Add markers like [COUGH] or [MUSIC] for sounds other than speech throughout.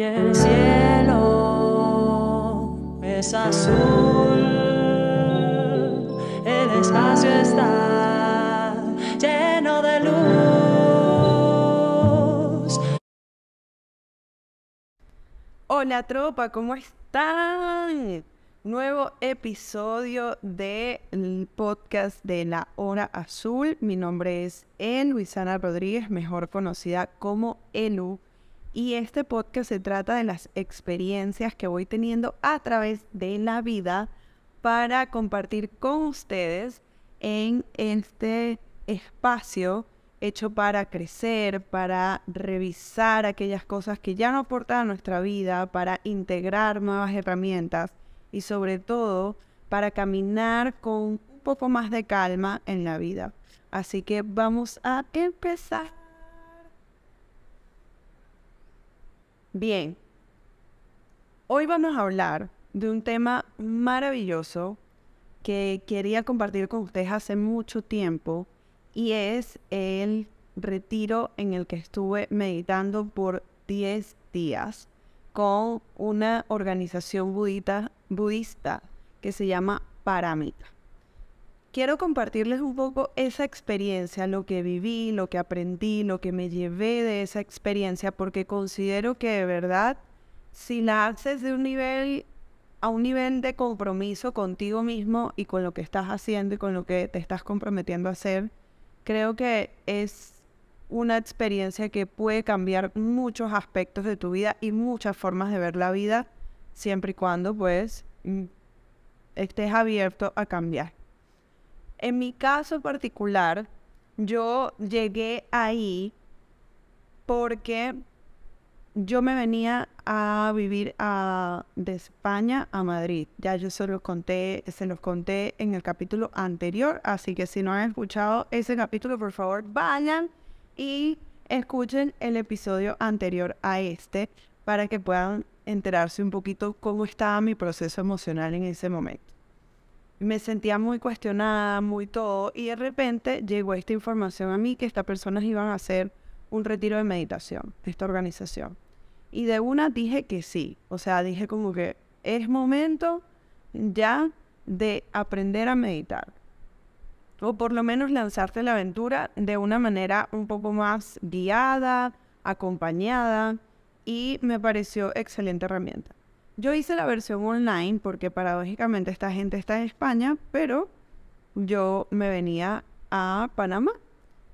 y el cielo es azul. El espacio está lleno de luz. Hola tropa, ¿cómo están? Nuevo episodio del podcast de La Hora Azul. Mi nombre es En Luisana Rodríguez, mejor conocida como Elu. Y este podcast se trata de las experiencias que voy teniendo a través de la vida para compartir con ustedes en este espacio hecho para crecer, para revisar aquellas cosas que ya no aportan a nuestra vida, para integrar nuevas herramientas y sobre todo para caminar con un poco más de calma en la vida. Así que vamos a empezar. Bien, hoy vamos a hablar de un tema maravilloso que quería compartir con ustedes hace mucho tiempo y es el retiro en el que estuve meditando por 10 días con una organización budita, budista que se llama Paramita. Quiero compartirles un poco esa experiencia, lo que viví, lo que aprendí, lo que me llevé de esa experiencia, porque considero que de verdad, si la haces de un nivel a un nivel de compromiso contigo mismo y con lo que estás haciendo y con lo que te estás comprometiendo a hacer, creo que es una experiencia que puede cambiar muchos aspectos de tu vida y muchas formas de ver la vida, siempre y cuando pues mm, estés abierto a cambiar. En mi caso particular, yo llegué ahí porque yo me venía a vivir de España a Madrid. Ya yo se los conté, se los conté en el capítulo anterior, así que si no han escuchado ese capítulo, por favor, vayan y escuchen el episodio anterior a este para que puedan enterarse un poquito cómo estaba mi proceso emocional en ese momento. Me sentía muy cuestionada, muy todo, y de repente llegó esta información a mí que estas personas iban a hacer un retiro de meditación, esta organización. Y de una dije que sí, o sea, dije como que es momento ya de aprender a meditar o por lo menos lanzarte la aventura de una manera un poco más guiada, acompañada y me pareció excelente herramienta. Yo hice la versión online porque paradójicamente esta gente está en España, pero yo me venía a Panamá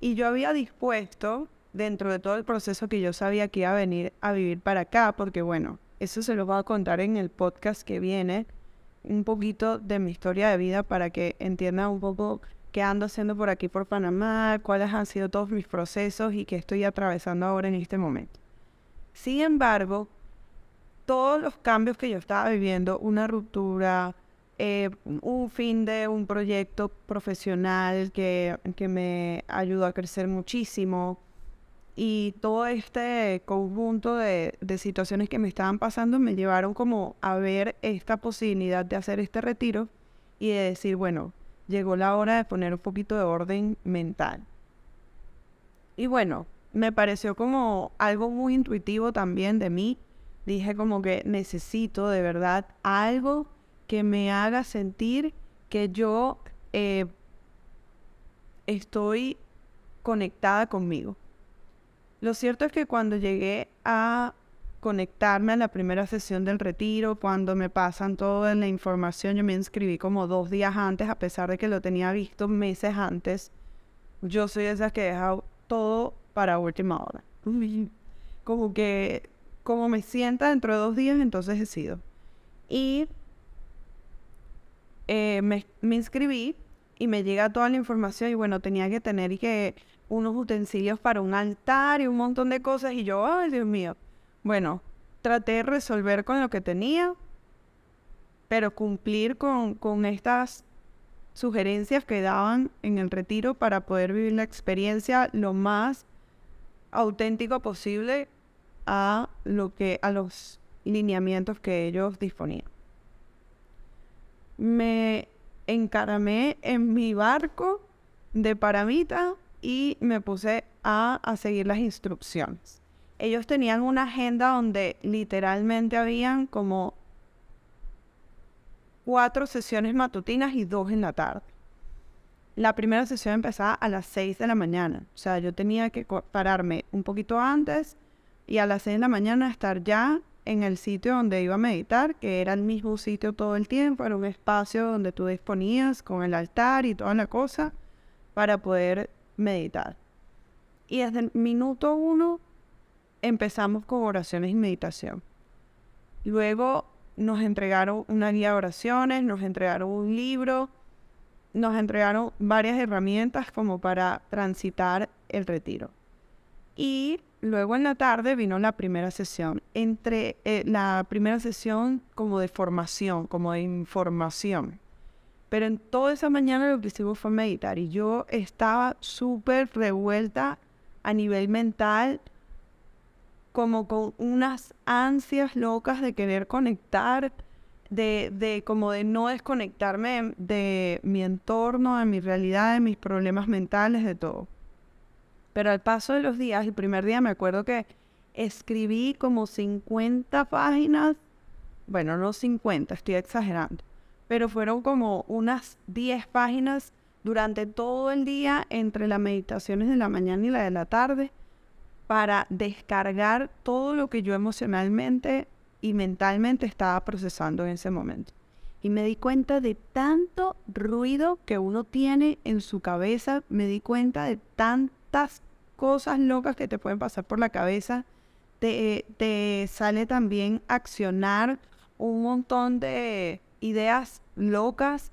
y yo había dispuesto dentro de todo el proceso que yo sabía que iba a venir a vivir para acá, porque bueno, eso se lo voy a contar en el podcast que viene, un poquito de mi historia de vida para que entiendan un poco qué ando haciendo por aquí por Panamá, cuáles han sido todos mis procesos y qué estoy atravesando ahora en este momento. Sin embargo, todos los cambios que yo estaba viviendo, una ruptura, eh, un fin de un proyecto profesional que, que me ayudó a crecer muchísimo y todo este conjunto de, de situaciones que me estaban pasando me llevaron como a ver esta posibilidad de hacer este retiro y de decir, bueno, llegó la hora de poner un poquito de orden mental. Y bueno, me pareció como algo muy intuitivo también de mí. Dije como que necesito de verdad algo que me haga sentir que yo eh, estoy conectada conmigo. Lo cierto es que cuando llegué a conectarme a la primera sesión del retiro, cuando me pasan toda la información, yo me inscribí como dos días antes, a pesar de que lo tenía visto meses antes. Yo soy esa que deja todo para última hora. [LAUGHS] Como que, como me sienta dentro de dos días, entonces decido. Y eh, me, me, inscribí y me llega toda la información y bueno, tenía que tener que unos utensilios para un altar y un montón de cosas y yo, ay Dios mío, bueno, traté de resolver con lo que tenía, pero cumplir con, estas sugerencias que daban en el retiro para poder vivir la experiencia lo más auténtico posible a lo que a los lineamientos que ellos disponían. Me encaramé en mi barco de paramita y me puse a, a seguir las instrucciones. ellos tenían una agenda donde literalmente habían como cuatro sesiones matutinas y dos en la tarde. La primera sesión empezaba a las 6 de la mañana. O sea, yo tenía que pararme un poquito antes y a las 6 de la mañana estar ya en el sitio donde iba a meditar, que era el mismo sitio todo el tiempo, era un espacio donde tú disponías con el altar y toda la cosa para poder meditar. Y desde el minuto uno empezamos con oraciones y meditación. Luego nos entregaron una guía de oraciones, nos entregaron un libro, nos entregaron varias herramientas como para transitar el retiro. Y luego en la tarde vino la primera sesión. Entre eh, la primera sesión como de formación, como de información. Pero en toda esa mañana lo que hicimos fue meditar y yo estaba súper revuelta a nivel mental como con unas ansias locas de querer conectar, de, de como de no desconectarme de mi entorno, de mi realidad, de mis problemas mentales, de todo. Pero al paso de los días, el primer día me acuerdo que escribí como 50 páginas, bueno, no 50, estoy exagerando, pero fueron como unas 10 páginas durante todo el día entre las meditaciones de la mañana y la de la tarde para descargar todo lo que yo emocionalmente y mentalmente estaba procesando en ese momento. Y me di cuenta de tanto ruido que uno tiene en su cabeza, me di cuenta de tantas cosas locas que te pueden pasar por la cabeza. Te, te sale también accionar un montón de ideas locas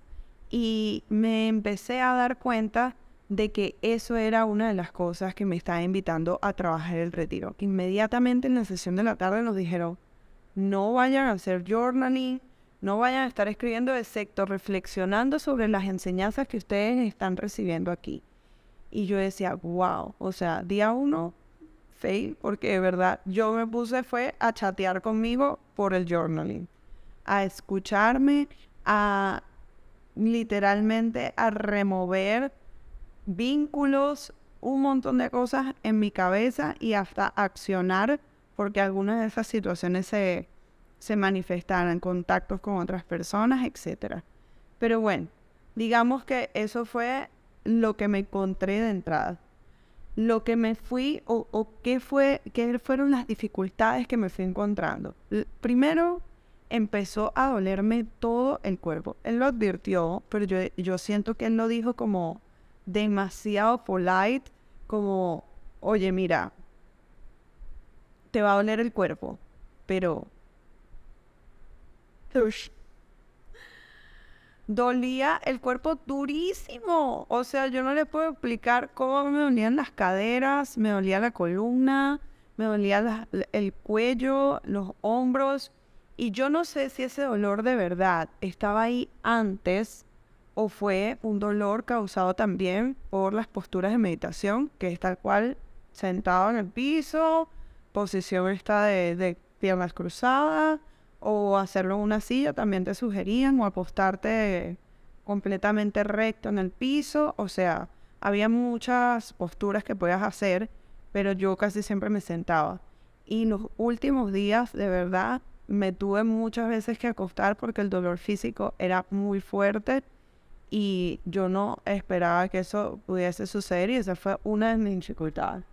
y me empecé a dar cuenta de que eso era una de las cosas que me estaba invitando a trabajar el retiro. Inmediatamente en la sesión de la tarde nos dijeron, no vayan a hacer journaling, no vayan a estar escribiendo, excepto reflexionando sobre las enseñanzas que ustedes están recibiendo aquí. Y yo decía, wow, o sea, día uno, fail, porque de verdad yo me puse fue a chatear conmigo por el journaling, a escucharme, a literalmente a remover vínculos, un montón de cosas en mi cabeza y hasta accionar porque algunas de esas situaciones se, se manifestaran, contactos con otras personas, etc. Pero bueno, digamos que eso fue lo que me encontré de entrada. Lo que me fui o, o qué, fue, qué fueron las dificultades que me fui encontrando. primero, empezó a dolerme todo el cuerpo. Él lo advirtió, pero yo, yo siento que él lo dijo como demasiado polite, como, oye, mira, te va a doler el cuerpo, pero... Dolía el cuerpo durísimo. O sea, yo no le puedo explicar cómo me dolían las caderas, me dolía la columna, me dolía el cuello, los hombros. Y yo no sé si ese dolor de verdad estaba ahí antes o fue un dolor causado también por las posturas de meditación, que es tal cual sentado en el piso, posición está de, piernas cruzadas, o hacerlo en una silla también te sugerían, o apostarte completamente recto en el piso, o sea, había muchas posturas que podías hacer, pero yo casi siempre me sentaba. Y los últimos días, de verdad, me tuve muchas veces que acostar porque el dolor físico era muy fuerte y yo no esperaba que eso pudiese suceder y esa fue una de mis dificultades.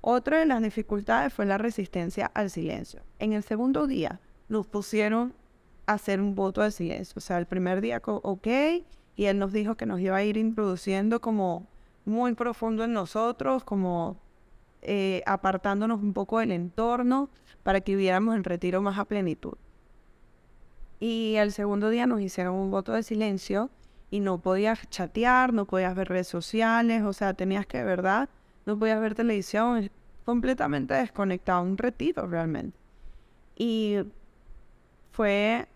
Otra de las dificultades fue la resistencia al silencio. En el segundo día nos pusieron a hacer un voto de silencio. O sea, el primer día, ok, y él nos dijo que nos iba a ir introduciendo como muy profundo en nosotros, como eh, apartándonos un poco del entorno para que viviéramos el retiro más a plenitud. Y el segundo día nos hicieron un voto de silencio y no podías chatear, no podías ver redes sociales, o sea, tenías que, de verdad, no podías ver televisión, completamente desconectado, un retiro realmente. Y fue,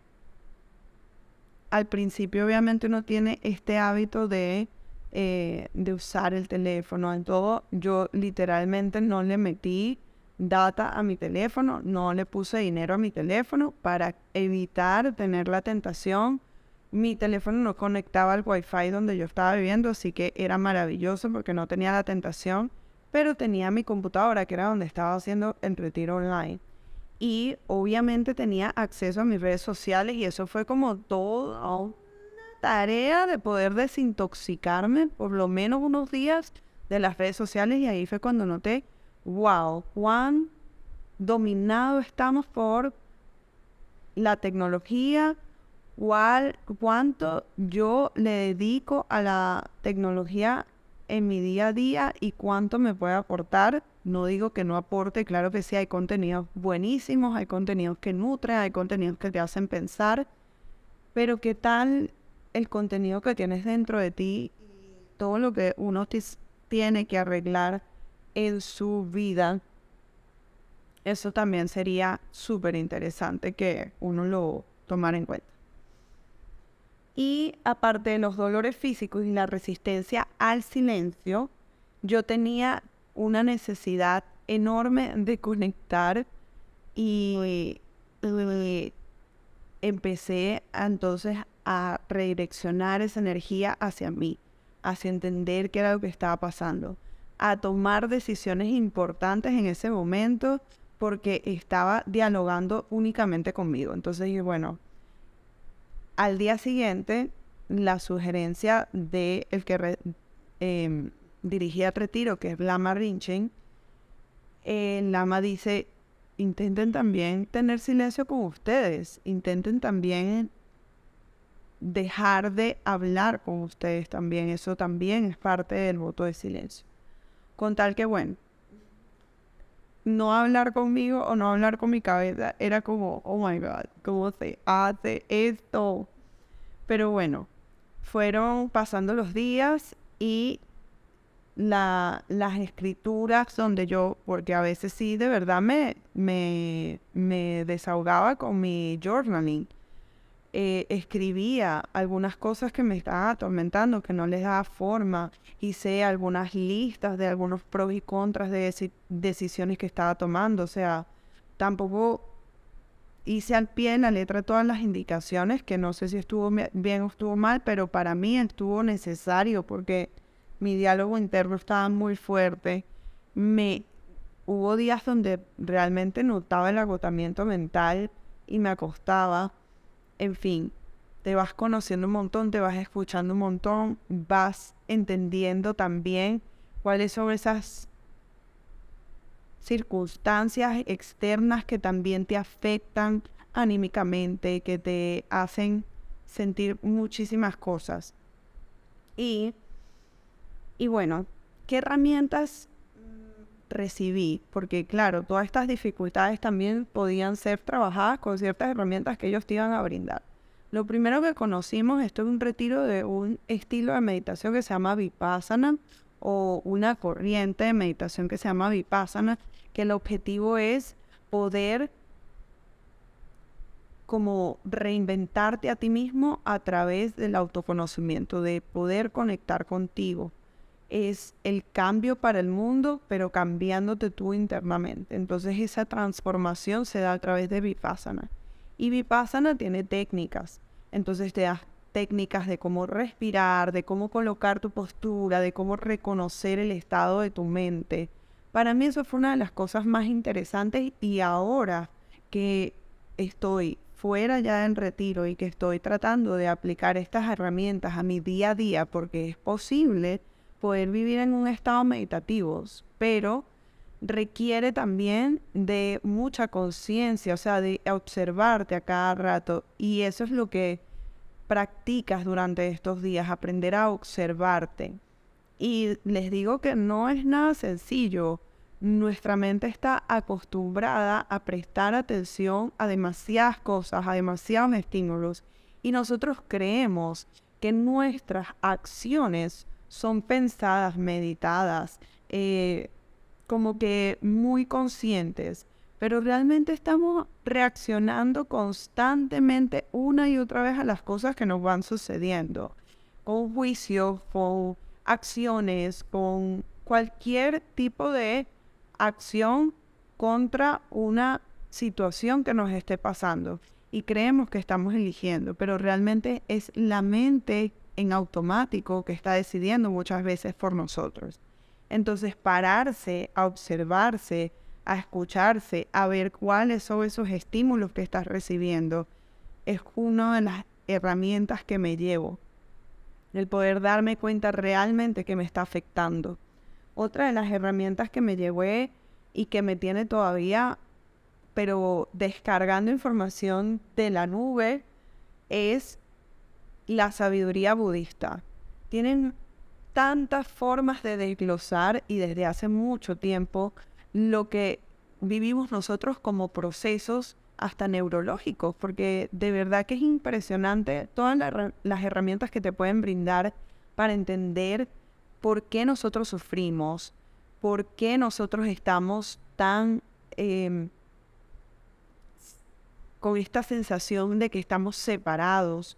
al principio obviamente uno tiene este hábito de, eh, de usar el teléfono, en todo, yo literalmente no le metí data a mi teléfono, no le puse dinero a mi teléfono para evitar tener la tentación mi teléfono no conectaba al wifi donde yo estaba viviendo, así que era maravilloso porque no tenía la tentación pero tenía mi computadora, que era donde estaba haciendo el retiro online. Y obviamente tenía acceso a mis redes sociales y eso fue como toda una tarea de poder desintoxicarme por lo menos unos días de las redes sociales y ahí fue cuando noté, wow, cuán dominado estamos por la tecnología, cuál, cuánto yo le dedico a la tecnología en mi día a día y cuánto me puede aportar. No digo que no aporte, claro que sí, hay contenidos buenísimos, hay contenidos que nutren, hay contenidos que te hacen pensar, pero ¿qué tal el contenido que tienes dentro de ti? Todo lo que uno tiene que arreglar en su vida. Eso también sería súper interesante que uno lo tomara en cuenta. Y aparte de los dolores físicos y la resistencia al silencio, yo tenía una necesidad enorme de conectar y, empecé entonces a redireccionar esa energía hacia mí, hacia entender qué era lo que estaba pasando, a tomar decisiones importantes en ese momento porque estaba dialogando únicamente conmigo. Entonces dije, bueno, al día siguiente, la sugerencia de el que em, dirigía el retiro, que es Lama Rinchen, el Lama dice, intenten también tener silencio con ustedes, intenten también dejar de hablar con ustedes también, eso también es parte del voto de silencio. Con tal que, bueno, no hablar conmigo o no hablar con mi cabeza era como, oh my god, ¿cómo se hace esto? Pero bueno, fueron pasando los días y la, las escrituras donde yo, porque a veces sí, de verdad me, me, me desahogaba con mi journaling. Eh, escribía algunas cosas que me estaban atormentando, que no les daba forma. Hice algunas listas de algunos pros y contras de decisiones que estaba tomando. O sea, tampoco hice al pie en la letra todas las indicaciones, que no sé si estuvo bien o estuvo mal, pero para mí estuvo necesario porque mi diálogo interno estaba muy fuerte. Me hubo días donde realmente notaba el agotamiento mental y me acostaba en fin, te vas conociendo un montón, te vas escuchando un montón, vas entendiendo también cuáles son esas circunstancias externas que también te afectan anímicamente, que te hacen sentir muchísimas cosas. Y, y bueno, ¿qué herramientas recibí, porque claro, todas estas dificultades también podían ser trabajadas con ciertas herramientas que ellos te iban a brindar. Lo primero que conocimos, esto es un retiro de un estilo de meditación que se llama Vipassana o una corriente de meditación que se llama Vipassana, que el objetivo es poder como reinventarte a ti mismo a través del autoconocimiento, de poder conectar contigo, es el cambio para el mundo, pero cambiándote tú internamente. Entonces esa transformación se da a través de Vipassana. Y Vipassana tiene técnicas. Entonces te da técnicas de cómo respirar, de cómo colocar tu postura, de cómo reconocer el estado de tu mente. Para mí eso fue una de las cosas más interesantes y ahora que estoy fuera ya en retiro y que estoy tratando de aplicar estas herramientas a mi día a día porque es posible poder vivir en un estado meditativo, pero requiere también de mucha conciencia, o sea, de observarte a cada rato. Y eso es lo que practicas durante estos días, aprender a observarte. Y les digo que no es nada sencillo. Nuestra mente está acostumbrada a prestar atención a demasiadas cosas, a demasiados estímulos. Y nosotros creemos que nuestras acciones son pensadas, meditadas, eh, como que muy conscientes, pero realmente estamos reaccionando constantemente una y otra vez a las cosas que nos van sucediendo, con juicios, con acciones, con cualquier tipo de acción contra una situación que nos esté pasando. Y creemos que estamos eligiendo, pero realmente es la mente en automático que está decidiendo muchas veces por nosotros. Entonces, pararse a observarse, a escucharse, a ver cuáles son esos estímulos que estás recibiendo, es una de las herramientas que me llevo. El poder darme cuenta realmente que me está afectando. Otra de las herramientas que me llevé y que me tiene todavía, pero descargando información de la nube, es la sabiduría budista. Tienen tantas formas de desglosar y desde hace mucho tiempo lo que vivimos nosotros como procesos hasta neurológicos, porque de verdad que es impresionante todas las herramientas que te pueden brindar para entender por qué nosotros sufrimos, por qué nosotros estamos tan em, con esta sensación de que estamos separados,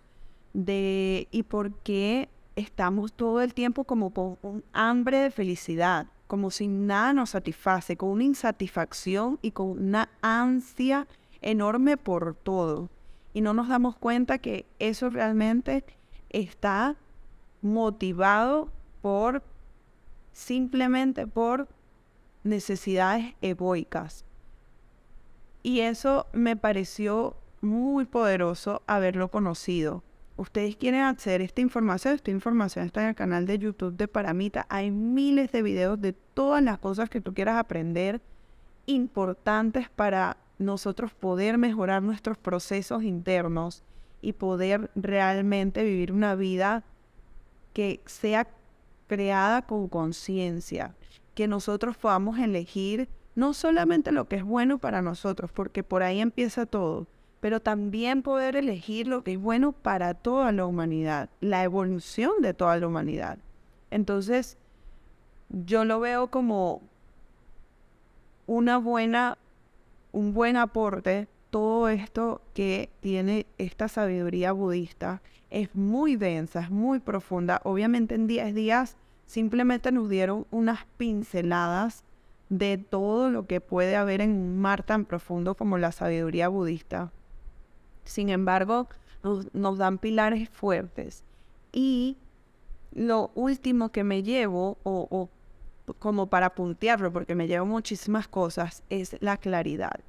de y por qué estamos todo el tiempo como con un hambre de felicidad, como si nada nos satisface, con una insatisfacción y con una ansia enorme por todo. Y no nos damos cuenta que eso realmente está motivado por simplemente por necesidades egoicas. Y eso me pareció muy poderoso haberlo conocido. Ustedes quieren acceder a esta información, esta información está en el canal de YouTube de Paramita. Hay miles de videos de todas las cosas que tú quieras aprender importantes para nosotros poder mejorar nuestros procesos internos y poder realmente vivir una vida que sea creada con conciencia, que nosotros podamos elegir no solamente lo que es bueno para nosotros, porque por ahí empieza todo, pero también poder elegir lo que es bueno para toda la humanidad, la evolución de toda la humanidad. Entonces, yo lo veo como una buena, un buen aporte todo esto que tiene esta sabiduría budista. Es muy densa, es muy profunda. Obviamente en 10 días simplemente nos dieron unas pinceladas de todo lo que puede haber en un mar tan profundo como la sabiduría budista. Sin embargo, nos, dan pilares fuertes. Y lo último que me llevo, o, como para puntearlo, porque me llevo muchísimas cosas, es la claridad.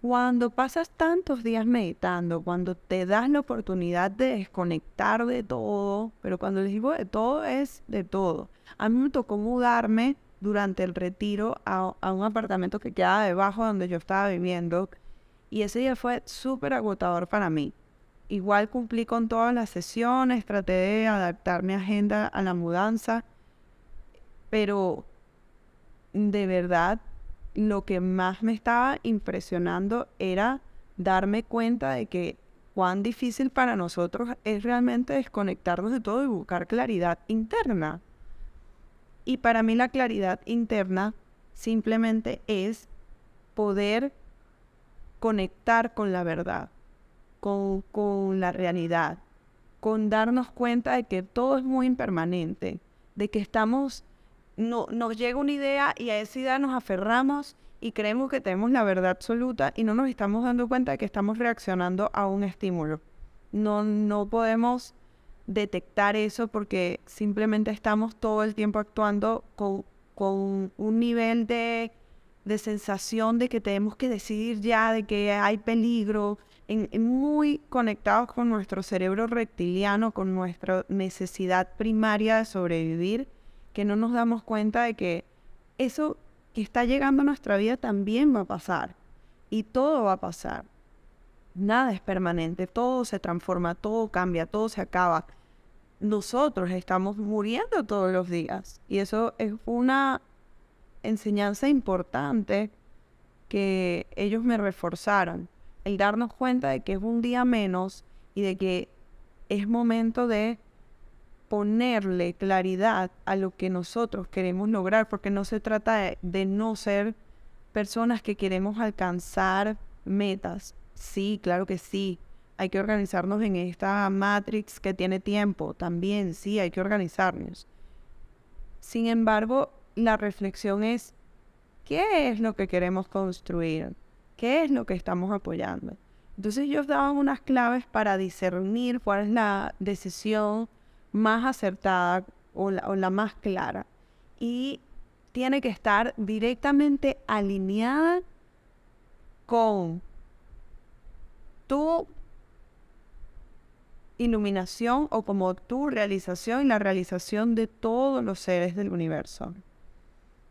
Cuando pasas tantos días meditando, cuando te das la oportunidad de desconectar de todo, pero cuando les digo de todo es de todo. A mí me tocó mudarme durante el retiro a, a un apartamento que quedaba debajo donde yo estaba viviendo y ese día fue súper agotador para mí. Igual cumplí con todas las sesiones, traté de adaptar mi agenda a la mudanza, pero de verdad lo que más me estaba impresionando era darme cuenta de que cuán difícil para nosotros es realmente desconectarnos de todo y buscar claridad interna. Y para mí la claridad interna simplemente es poder conectar con la verdad, con, con la realidad, con darnos cuenta de que todo es muy impermanente, de que estamos, no, nos llega una idea y a esa idea nos aferramos y creemos que tenemos la verdad absoluta y no nos estamos dando cuenta de que estamos reaccionando a un estímulo. No, no podemos detectar eso porque simplemente estamos todo el tiempo actuando con, con un nivel de de sensación de que tenemos que decidir ya, de que hay peligro, en, muy conectados con nuestro cerebro reptiliano, con nuestra necesidad primaria de sobrevivir, que no nos damos cuenta de que eso que está llegando a nuestra vida también va a pasar y todo va a pasar. Nada es permanente, todo se transforma, todo cambia, todo se acaba. Nosotros estamos muriendo todos los días y eso es una enseñanza importante que ellos me reforzaron. El darnos cuenta de que es un día menos y de que es momento de ponerle claridad a lo que nosotros queremos lograr, porque no se trata de, no ser personas que queremos alcanzar metas. Sí, claro que sí. Hay que organizarnos en esta matrix que tiene tiempo. También sí, hay que organizarnos. Sin embargo, la reflexión es, ¿qué es lo que queremos construir? ¿Qué es lo que estamos apoyando? Entonces ellos daban unas claves para discernir cuál es la decisión más acertada o la, más clara. Y tiene que estar directamente alineada con tu iluminación o como tu realización y la realización de todos los seres del universo.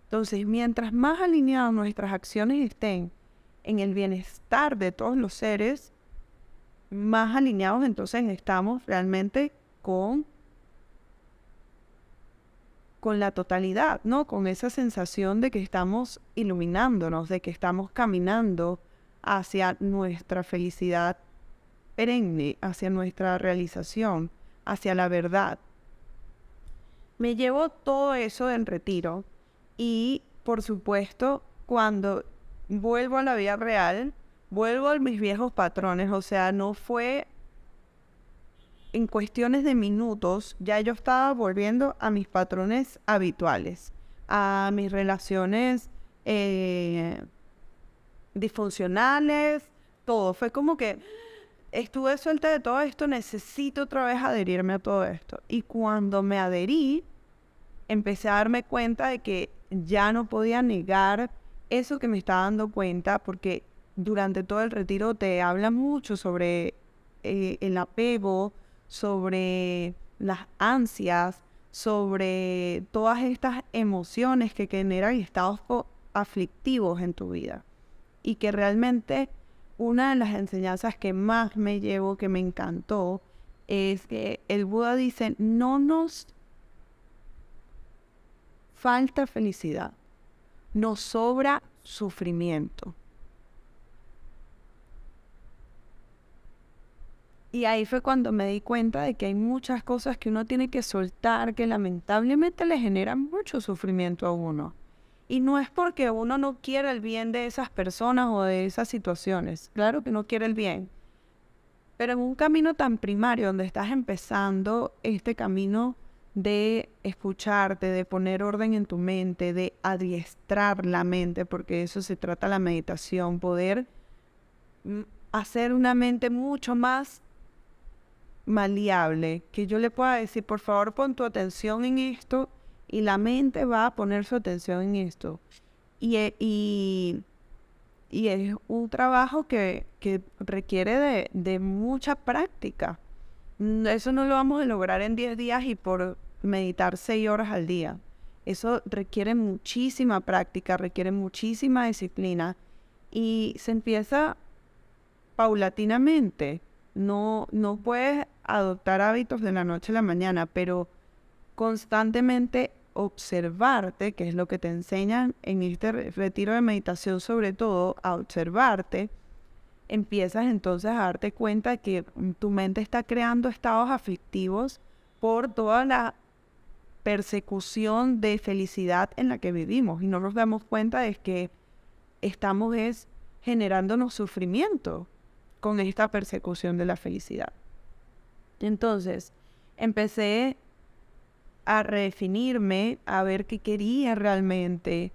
Entonces, mientras más alineadas nuestras acciones estén en el bienestar de todos los seres, más alineados entonces estamos realmente con con la totalidad, ¿no? Con esa sensación de que estamos iluminándonos, de que estamos caminando hacia nuestra felicidad perenne, hacia nuestra realización, hacia la verdad. Me llevo todo eso en retiro y, por supuesto, cuando vuelvo a la vida real, vuelvo a mis viejos patrones, o sea, no fue en cuestiones de minutos, ya yo estaba volviendo a mis patrones habituales, a mis relaciones eh, disfuncionales, todo. Fue como que estuve suelta de todo esto, necesito otra vez adherirme a todo esto. Y cuando me adherí, empecé a darme cuenta de que ya no podía negar eso que me estaba dando cuenta, porque durante todo el retiro te habla mucho sobre eh, el apego, sobre las ansias, sobre todas estas emociones que generan estados aflictivos en tu vida. Y que realmente una de las enseñanzas que más me llevo, que me encantó, es que el Buda dice, no nos falta felicidad, nos sobra sufrimiento. Y ahí fue cuando me di cuenta de que hay muchas cosas que uno tiene que soltar, que lamentablemente le generan mucho sufrimiento a uno. Y no es porque uno no quiera el bien de esas personas o de esas situaciones. Claro que no quiere el bien. Pero en un camino tan primario donde estás empezando este camino de escucharte, de poner orden en tu mente, de adiestrar la mente, porque eso se trata la meditación, poder mm, hacer una mente mucho más maleable, que yo le pueda decir, por favor, pon tu atención en esto y la mente va a poner su atención en esto. Y, e, y, es un trabajo que, requiere de, de, mucha práctica. Mm, eso no lo vamos a lograr en 10 días y por meditar 6 horas al día. Eso requiere muchísima práctica, requiere muchísima disciplina y se empieza paulatinamente. No, no puedes adoptar hábitos de la noche a la mañana, pero constantemente observarte, que es lo que te enseñan en este retiro de meditación, sobre todo a observarte, empiezas entonces a darte cuenta que tu mente está creando estados aflictivos por toda la persecución de felicidad en la que vivimos y no nos damos cuenta de que estamos es generándonos sufrimiento con esta persecución de la felicidad. Entonces, empecé a redefinirme, a ver qué quería realmente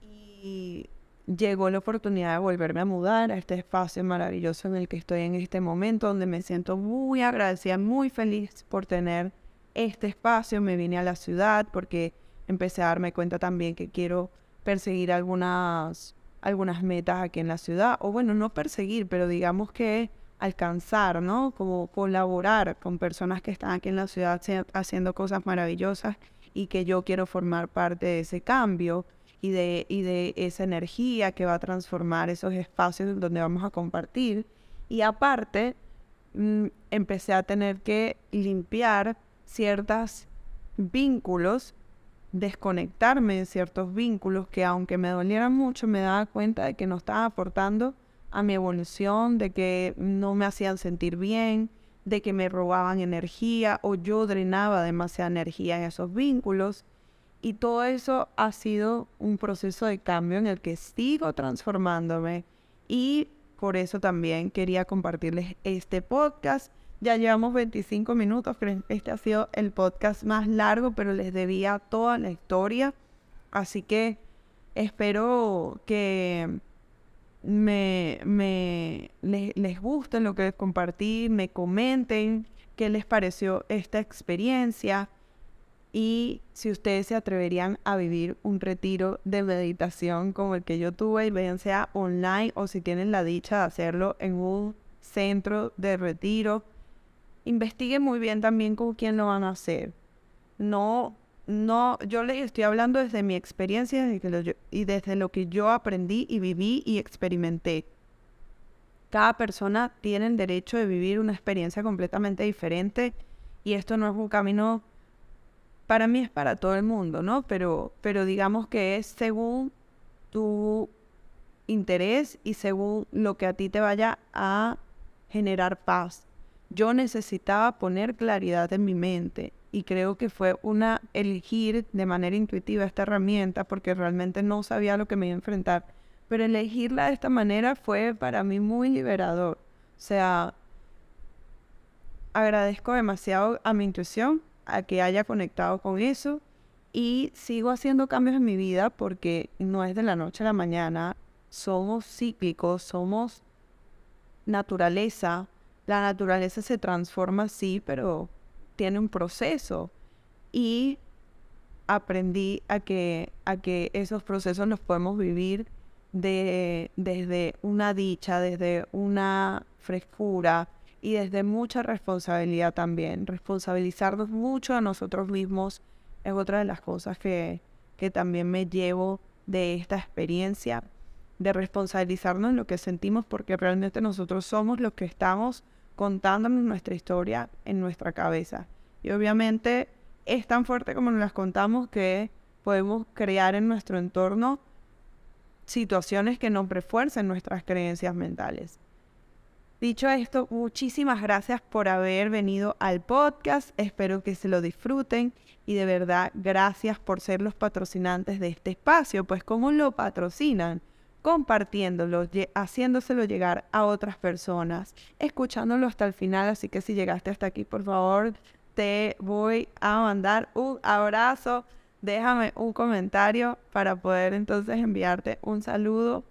y llegó la oportunidad de volverme a mudar a este espacio maravilloso en el que estoy en este momento, donde me siento muy agradecida, muy feliz por tener este espacio. Me vine a la ciudad porque empecé a darme cuenta también que quiero perseguir algunas algunas metas aquí en la ciudad, o bueno, no perseguir, pero digamos que alcanzar, ¿no? Como colaborar con personas que están aquí en la ciudad haciendo cosas maravillosas y que yo quiero formar parte de ese cambio y de, y de esa energía que va a transformar esos espacios donde vamos a compartir. Y aparte, mm, empecé a tener que limpiar ciertos vínculos desconectarme de ciertos vínculos que aunque me dolieran mucho, me daba cuenta de que no estaba aportando a mi evolución, de que no me hacían sentir bien, de que me robaban energía o yo drenaba demasiada energía en esos vínculos. Y todo eso ha sido un proceso de cambio en el que sigo transformándome y por eso también quería compartirles este podcast ya llevamos 25 minutos, este ha sido el podcast más largo, pero les debía toda la historia. Así que espero que me, me les, guste lo que les compartí, me comenten qué les pareció esta experiencia. y si ustedes se atreverían a vivir un retiro de meditación como el que yo tuve, bien sea online o si tienen la dicha de hacerlo en un centro de retiro, investiguen muy bien también con quién lo van a hacer. No, no, yo les estoy hablando desde mi experiencia y desde lo que yo aprendí y viví y experimenté. Cada persona tiene el derecho de vivir una experiencia completamente diferente y esto no es un camino para mí es para todo el mundo, ¿no? Pero, pero digamos que es según tu interés y según lo que a ti te vaya a generar paz. Yo necesitaba poner claridad en mi mente y creo que fue una elegir de manera intuitiva esta herramienta porque realmente no sabía lo que me iba a enfrentar. Pero elegirla de esta manera fue para mí muy liberador. O sea, agradezco demasiado a mi intuición a que haya conectado con eso y sigo haciendo cambios en mi vida porque no es de la noche a la mañana, somos cíclicos, somos naturaleza, la naturaleza se transforma sí, pero tiene un proceso y aprendí a que, a que esos procesos los podemos vivir de, desde una dicha, desde una frescura, y desde mucha responsabilidad también. Responsabilizarnos mucho a nosotros mismos es otra de las cosas que, que también me llevo de esta experiencia, de responsabilizarnos en lo que sentimos porque realmente nosotros somos los que estamos contándonos nuestra historia en nuestra cabeza. Y obviamente es tan fuerte como nos las contamos que podemos crear en nuestro entorno situaciones que nos refuercen nuestras creencias mentales. Dicho esto, muchísimas gracias por haber venido al podcast. Espero que se lo disfruten y de verdad gracias por ser los patrocinantes de este espacio. Pues ¿cómo lo patrocinan? Compartiéndolo, haciéndoselo llegar a otras personas, escuchándolo hasta el final. Así que si llegaste hasta aquí, por favor, te voy a mandar un abrazo. Déjame un comentario para poder entonces enviarte un saludo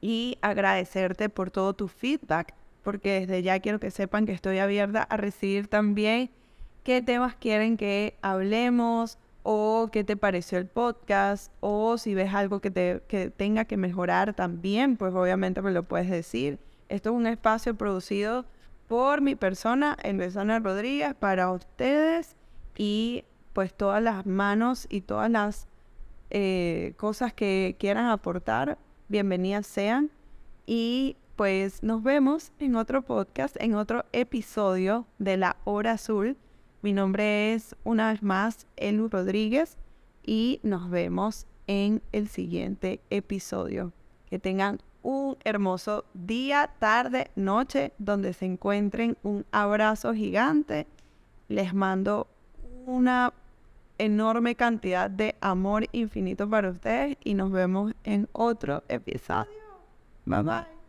y agradecerte por todo tu feedback, porque desde ya quiero que sepan que estoy abierta a recibir también qué temas quieren que hablemos o qué te pareció el podcast o si ves algo que, te, que tenga que mejorar también, pues obviamente me lo puedes decir. Esto es un espacio producido por mi persona, Elvesana Rodríguez, para ustedes y pues todas las manos y todas las eh, cosas que quieran aportar bienvenidas sean. Y pues nos vemos en otro podcast, en otro episodio de La Hora Azul. Mi nombre es una vez más Elu Rodríguez y nos vemos en el siguiente episodio. Que tengan un hermoso día, tarde, noche, donde se encuentren un abrazo gigante. Les mando una enorme cantidad de amor infinito para ustedes y nos vemos en otro episodio. Bye bye.